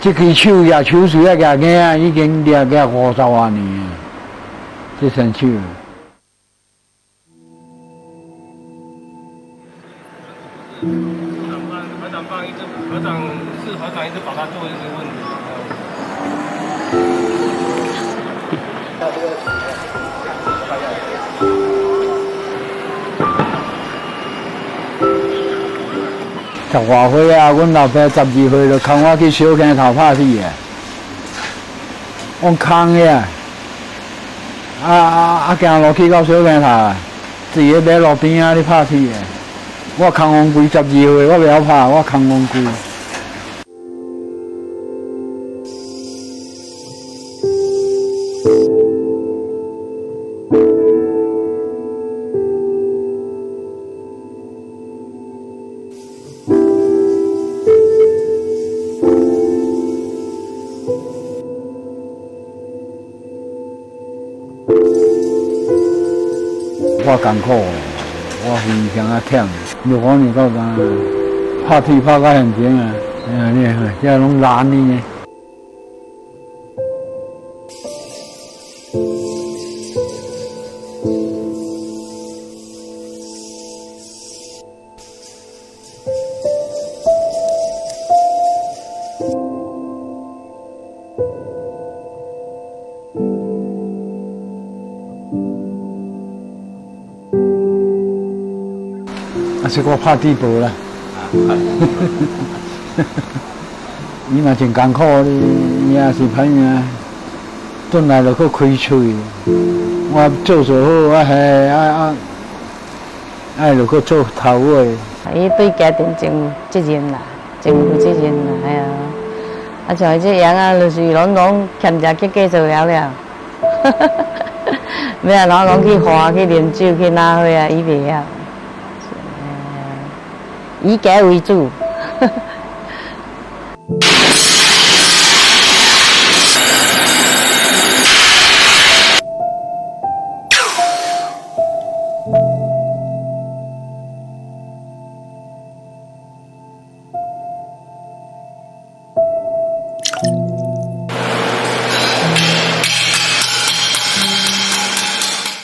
这个手呀手水啊，夹硬啊，已经两个五十万年，这身手。合掌放一直，合掌是合掌一直把它做一个问题。十外岁啊，阮老爸十二岁就扛我去小坑头拍铁的，我扛的啊，啊啊啊，行落去到小坑头，自己马路边仔咧拍铁的。我扛王龟十二岁，我袂晓拍，我扛王龟。我艰苦，我非常啊忝。如果你到今，拍铁拍到现前啊，哎呀，你看，这拢烂呢。啊，是我拍地步啦。伊嘛真艰苦，你也是歹命，转来就去开喙。我做做好，我还爱爱爱就去做头尾。伊对家庭真有责任啦，真负责任啦，哎呀，啊像伊这样啊，就是拢拢欠食去继续了了，要啊，拢拢去花去啉酒去哪会啊，伊袂晓，以家为主。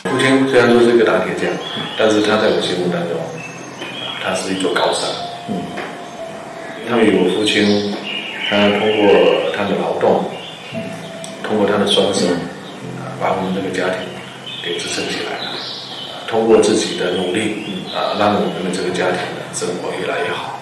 父亲虽然说是一个打铁匠，但是他在我心目当中，他是一座高山。嗯，因为我父亲，他通过他的劳动，嗯通过他的双手，嗯，把我们这个家庭给支撑起来了。通过自己的努力，啊，让我们的这个家庭的生活越来越好。